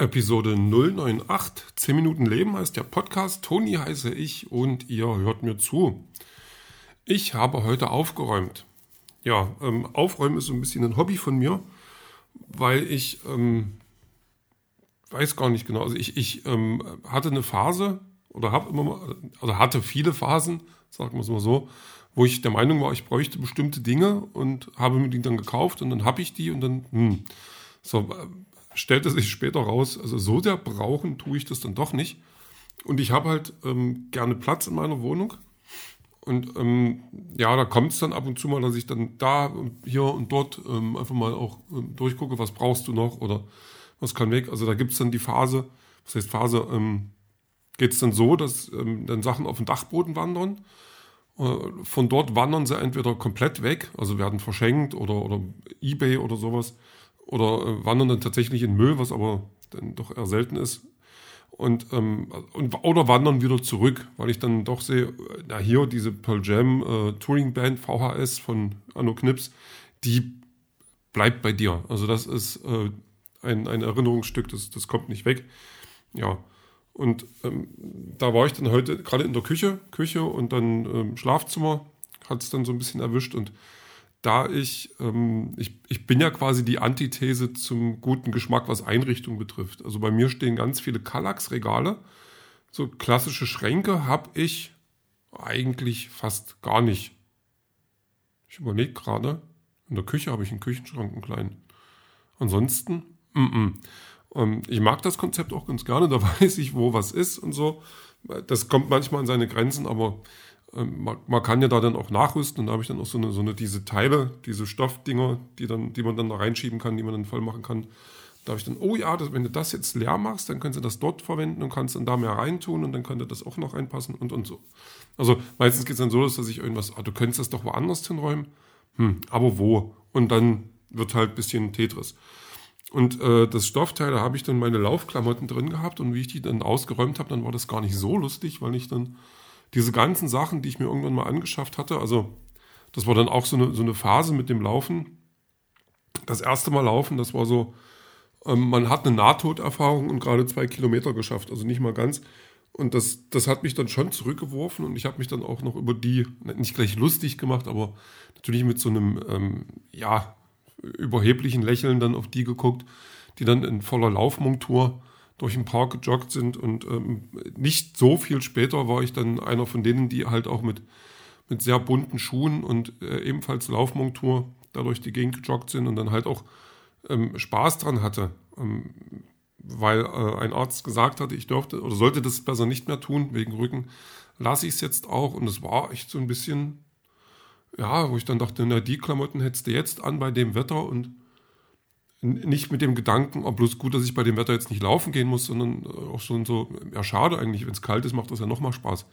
Episode 098, 10 Minuten Leben heißt der Podcast. Toni heiße ich und ihr hört mir zu. Ich habe heute aufgeräumt. Ja, ähm, aufräumen ist so ein bisschen ein Hobby von mir, weil ich ähm, weiß gar nicht genau. Also ich, ich ähm, hatte eine Phase oder habe immer mal, also hatte viele Phasen, sagen wir es mal so, wo ich der Meinung war, ich bräuchte bestimmte Dinge und habe mir die dann gekauft und dann habe ich die und dann, hm, so, stellte sich später raus, also so sehr brauchen tue ich das dann doch nicht. Und ich habe halt ähm, gerne Platz in meiner Wohnung. Und ähm, ja, da kommt es dann ab und zu mal, dass ich dann da und hier und dort ähm, einfach mal auch ähm, durchgucke, was brauchst du noch oder was kann weg. Also da gibt es dann die Phase, was heißt Phase, ähm, geht es dann so, dass ähm, dann Sachen auf den Dachboden wandern. Äh, von dort wandern sie entweder komplett weg, also werden verschenkt oder, oder Ebay oder sowas oder äh, wandern dann tatsächlich in Müll, was aber dann doch eher selten ist. Und, ähm, und oder wandern wieder zurück, weil ich dann doch sehe, na hier diese Pearl Jam äh, Touring Band VHS von Anno Knips, die bleibt bei dir. Also das ist äh, ein, ein Erinnerungsstück, das, das kommt nicht weg. Ja. Und ähm, da war ich dann heute gerade in der Küche, Küche und dann ähm, Schlafzimmer, hat es dann so ein bisschen erwischt und da ich, ähm, ich, ich bin ja quasi die Antithese zum guten Geschmack, was Einrichtung betrifft. Also bei mir stehen ganz viele Kallax-Regale. So klassische Schränke habe ich eigentlich fast gar nicht. Ich überlege gerade, in der Küche habe ich einen Küchenschrank, einen kleinen. Ansonsten, mm -mm. Ähm, ich mag das Konzept auch ganz gerne, da weiß ich, wo was ist und so. Das kommt manchmal an seine Grenzen, aber man, man, kann ja da dann auch nachrüsten und da habe ich dann auch so eine, so eine diese Teile, diese Stoffdinger, die, dann, die man dann da reinschieben kann, die man dann voll machen kann. Da habe ich dann, oh ja, das, wenn du das jetzt leer machst, dann kannst du das dort verwenden und kannst dann da mehr reintun und dann könnte das auch noch reinpassen und und so. Also meistens geht es dann so, dass ich irgendwas, ah, du könntest das doch woanders hinräumen. Hm, aber wo? Und dann wird halt ein bisschen Tetris. Und äh, das Stoffteil, da habe ich dann meine Laufklamotten drin gehabt und wie ich die dann ausgeräumt habe, dann war das gar nicht so lustig, weil ich dann diese ganzen Sachen, die ich mir irgendwann mal angeschafft hatte, also das war dann auch so eine, so eine Phase mit dem Laufen. Das erste Mal laufen, das war so, ähm, man hat eine Nahtoderfahrung und gerade zwei Kilometer geschafft, also nicht mal ganz. Und das, das hat mich dann schon zurückgeworfen und ich habe mich dann auch noch über die, nicht gleich lustig gemacht, aber natürlich mit so einem, ähm, ja, überheblichen Lächeln dann auf die geguckt, die dann in voller Laufmontur durch den Park gejoggt sind und ähm, nicht so viel später war ich dann einer von denen, die halt auch mit, mit sehr bunten Schuhen und äh, ebenfalls Laufmontur da durch die Gegend gejoggt sind und dann halt auch ähm, Spaß dran hatte, ähm, weil äh, ein Arzt gesagt hatte, ich dürfte oder sollte das besser nicht mehr tun wegen Rücken, lasse ich es jetzt auch. Und es war echt so ein bisschen, ja, wo ich dann dachte, na die Klamotten hättest du jetzt an bei dem Wetter und nicht mit dem Gedanken, oh, bloß gut, dass ich bei dem Wetter jetzt nicht laufen gehen muss, sondern äh, auch schon so, ja, schade eigentlich, wenn es kalt ist, macht das ja nochmal Spaß.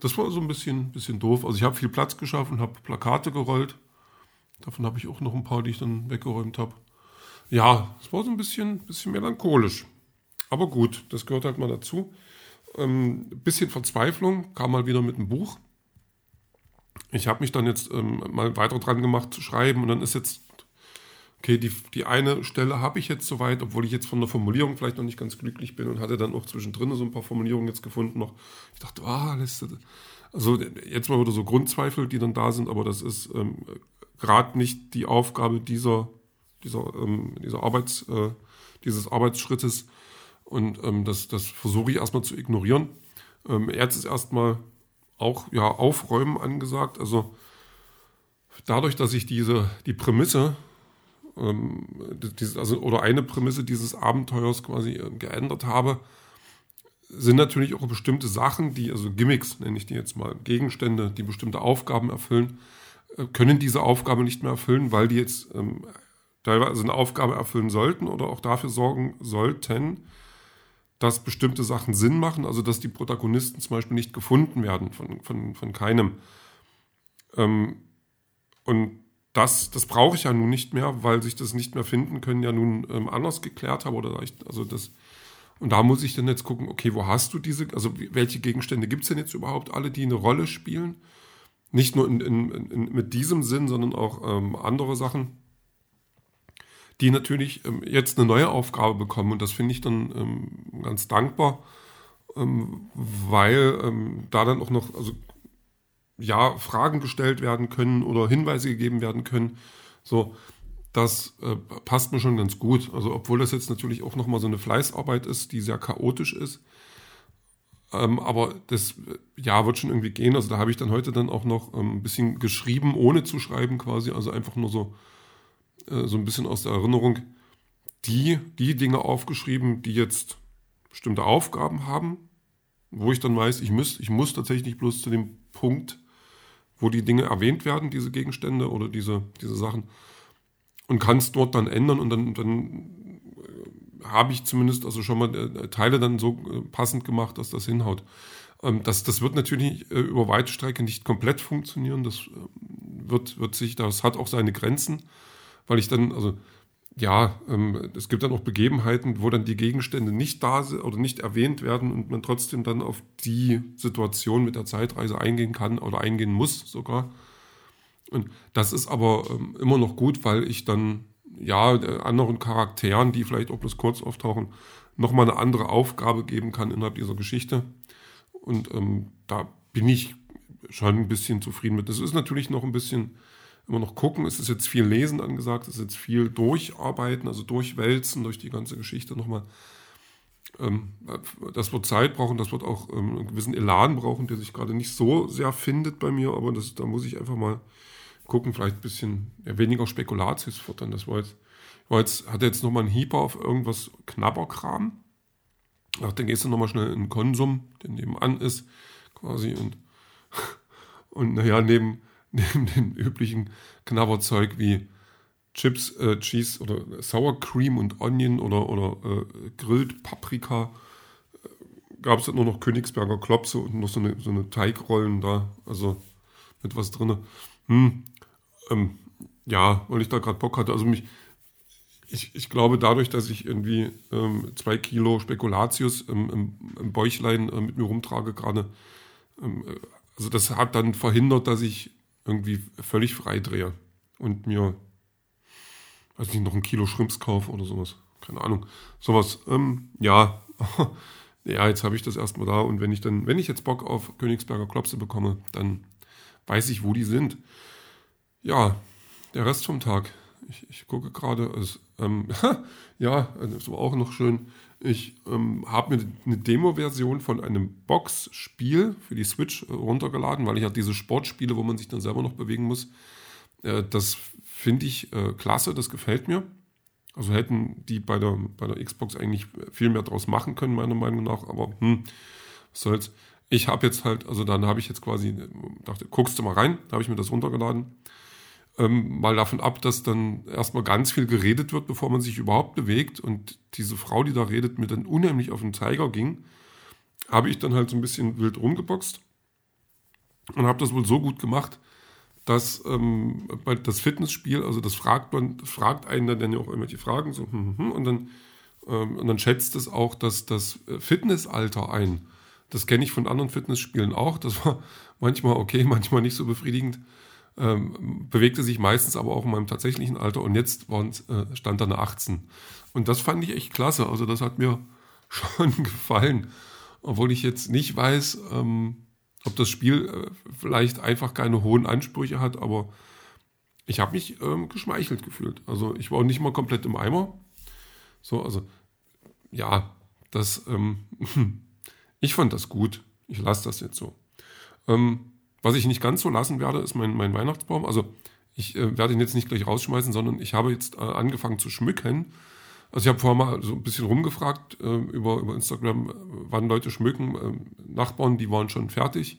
Das war so ein bisschen, bisschen doof. Also ich habe viel Platz geschaffen, habe Plakate gerollt. Davon habe ich auch noch ein paar, die ich dann weggeräumt habe. Ja, es war so ein bisschen, bisschen melancholisch. Aber gut, das gehört halt mal dazu. Ähm, bisschen Verzweiflung kam mal wieder mit einem Buch. Ich habe mich dann jetzt ähm, mal weiter dran gemacht zu schreiben und dann ist jetzt okay, die, die eine Stelle habe ich jetzt soweit, obwohl ich jetzt von der Formulierung vielleicht noch nicht ganz glücklich bin und hatte dann auch zwischendrin so ein paar Formulierungen jetzt gefunden noch. Ich dachte, ah, lässt also jetzt mal wieder so Grundzweifel, die dann da sind, aber das ist ähm, gerade nicht die Aufgabe dieser, dieser, ähm, dieser Arbeits, äh, dieses Arbeitsschrittes und ähm, das, das versuche ich erstmal zu ignorieren. Ähm, jetzt ist erstmal auch ja aufräumen angesagt, also dadurch, dass ich diese die Prämisse ähm, dieses, also, oder eine Prämisse dieses Abenteuers quasi äh, geändert habe, sind natürlich auch bestimmte Sachen, die, also Gimmicks nenne ich die jetzt mal, Gegenstände, die bestimmte Aufgaben erfüllen, äh, können diese Aufgabe nicht mehr erfüllen, weil die jetzt ähm, teilweise eine Aufgabe erfüllen sollten oder auch dafür sorgen sollten, dass bestimmte Sachen Sinn machen, also dass die Protagonisten zum Beispiel nicht gefunden werden von, von, von keinem. Ähm, und das, das brauche ich ja nun nicht mehr, weil sich das nicht mehr finden können, ja nun ähm, anders geklärt habe. Oder ich, also das, und da muss ich dann jetzt gucken, okay, wo hast du diese, also welche Gegenstände gibt es denn jetzt überhaupt alle, die eine Rolle spielen? Nicht nur in, in, in, mit diesem Sinn, sondern auch ähm, andere Sachen, die natürlich ähm, jetzt eine neue Aufgabe bekommen. Und das finde ich dann ähm, ganz dankbar, ähm, weil ähm, da dann auch noch also, ja, Fragen gestellt werden können oder Hinweise gegeben werden können. So, das äh, passt mir schon ganz gut. Also, obwohl das jetzt natürlich auch nochmal so eine Fleißarbeit ist, die sehr chaotisch ist. Ähm, aber das ja wird schon irgendwie gehen. Also da habe ich dann heute dann auch noch ähm, ein bisschen geschrieben, ohne zu schreiben quasi. Also einfach nur so, äh, so ein bisschen aus der Erinnerung die, die Dinge aufgeschrieben, die jetzt bestimmte Aufgaben haben, wo ich dann weiß, ich muss, ich muss tatsächlich bloß zu dem Punkt, wo die Dinge erwähnt werden, diese Gegenstände oder diese, diese Sachen, und kann es dort dann ändern und dann, dann habe ich zumindest also schon mal äh, Teile dann so äh, passend gemacht, dass das hinhaut. Ähm, das, das wird natürlich äh, über weite Strecke nicht komplett funktionieren. Das wird, wird sich, das hat auch seine Grenzen, weil ich dann, also ja, ähm, es gibt dann auch Begebenheiten, wo dann die Gegenstände nicht da sind oder nicht erwähnt werden und man trotzdem dann auf die Situation mit der Zeitreise eingehen kann oder eingehen muss sogar. Und das ist aber ähm, immer noch gut, weil ich dann ja, anderen Charakteren, die vielleicht auch bloß kurz auftauchen, nochmal eine andere Aufgabe geben kann innerhalb dieser Geschichte. Und ähm, da bin ich schon ein bisschen zufrieden mit. Das ist natürlich noch ein bisschen immer noch gucken. Es ist jetzt viel Lesen angesagt, es ist jetzt viel Durcharbeiten, also durchwälzen durch die ganze Geschichte nochmal. Ähm, das wird Zeit brauchen, das wird auch ähm, einen gewissen Elan brauchen, der sich gerade nicht so sehr findet bei mir, aber das, da muss ich einfach mal gucken, vielleicht ein bisschen ja, weniger Spekulatius futtern. Das war jetzt, war jetzt, hatte jetzt nochmal einen Hieper auf irgendwas Knabberkram. Ach, dann gehst du nochmal schnell in den Konsum, der nebenan ist, quasi. Und, und naja, neben, neben dem üblichen Knabberzeug wie Chips, äh, Cheese oder Sour Cream und Onion oder, oder äh, Grilled Paprika äh, gab es nur noch Königsberger Klopse und noch so eine, so eine Teigrollen da, also mit was drin. Hm, ähm, ja, weil ich da gerade Bock hatte. Also mich, ich, ich glaube, dadurch, dass ich irgendwie ähm, zwei Kilo Spekulatius im, im, im Bäuchlein äh, mit mir rumtrage gerade, ähm, äh, also das hat dann verhindert, dass ich irgendwie völlig frei drehe und mir, weiß nicht, noch ein Kilo Schrimps kaufe oder sowas. Keine Ahnung. Sowas. Ähm, ja. ja, jetzt habe ich das erstmal da und wenn ich dann, wenn ich jetzt Bock auf Königsberger Klopse bekomme, dann weiß ich, wo die sind. Ja, der Rest vom Tag. Ich, ich gucke gerade, also, ähm, ja, das war auch noch schön. Ich ähm, habe mir eine Demo-Version von einem Box-Spiel für die Switch äh, runtergeladen, weil ich ja diese Sportspiele, wo man sich dann selber noch bewegen muss, äh, das finde ich äh, klasse, das gefällt mir. Also hätten die bei der, bei der Xbox eigentlich viel mehr draus machen können, meiner Meinung nach, aber hm, was soll's. Ich habe jetzt halt, also dann habe ich jetzt quasi, dachte, guckst du mal rein, da habe ich mir das runtergeladen ähm, mal davon ab, dass dann erstmal ganz viel geredet wird, bevor man sich überhaupt bewegt. Und diese Frau, die da redet, mir dann unheimlich auf den Zeiger ging, habe ich dann halt so ein bisschen wild rumgeboxt und habe das wohl so gut gemacht, dass ähm, das Fitnessspiel, also das fragt man, fragt einen dann ja auch irgendwelche Fragen so, hm, hm, hm, und dann ähm, und dann schätzt es auch dass das Fitnessalter ein. Das kenne ich von anderen Fitnessspielen auch. Das war manchmal okay, manchmal nicht so befriedigend ähm, bewegte sich meistens aber auch in meinem tatsächlichen Alter und jetzt äh, stand da eine 18. Und das fand ich echt klasse. Also das hat mir schon gefallen. Obwohl ich jetzt nicht weiß, ähm, ob das Spiel äh, vielleicht einfach keine hohen Ansprüche hat, aber ich habe mich ähm, geschmeichelt gefühlt. Also ich war nicht mal komplett im Eimer. So, also ja, das, ähm, ich fand das gut. Ich lasse das jetzt so. Ähm, was ich nicht ganz so lassen werde, ist mein, mein Weihnachtsbaum. Also ich äh, werde ihn jetzt nicht gleich rausschmeißen, sondern ich habe jetzt äh, angefangen zu schmücken. Also ich habe vorher mal so ein bisschen rumgefragt äh, über, über Instagram, wann Leute schmücken. Ähm, Nachbarn, die waren schon fertig.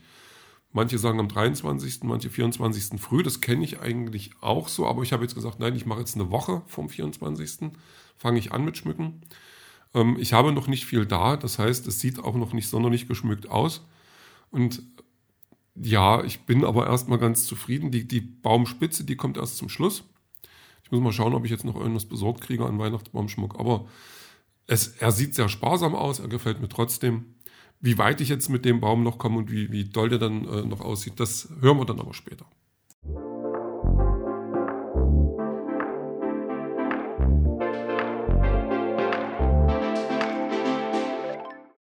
Manche sagen am 23., manche 24. früh. Das kenne ich eigentlich auch so, aber ich habe jetzt gesagt, nein, ich mache jetzt eine Woche vom 24. fange ich an mit Schmücken. Ähm, ich habe noch nicht viel da, das heißt, es sieht auch noch nicht sonderlich geschmückt aus. Und ja, ich bin aber erstmal ganz zufrieden. Die, die Baumspitze, die kommt erst zum Schluss. Ich muss mal schauen, ob ich jetzt noch irgendwas besorgt kriege an Weihnachtsbaumschmuck. Aber es, er sieht sehr sparsam aus, er gefällt mir trotzdem. Wie weit ich jetzt mit dem Baum noch komme und wie, wie doll der dann äh, noch aussieht, das hören wir dann aber später.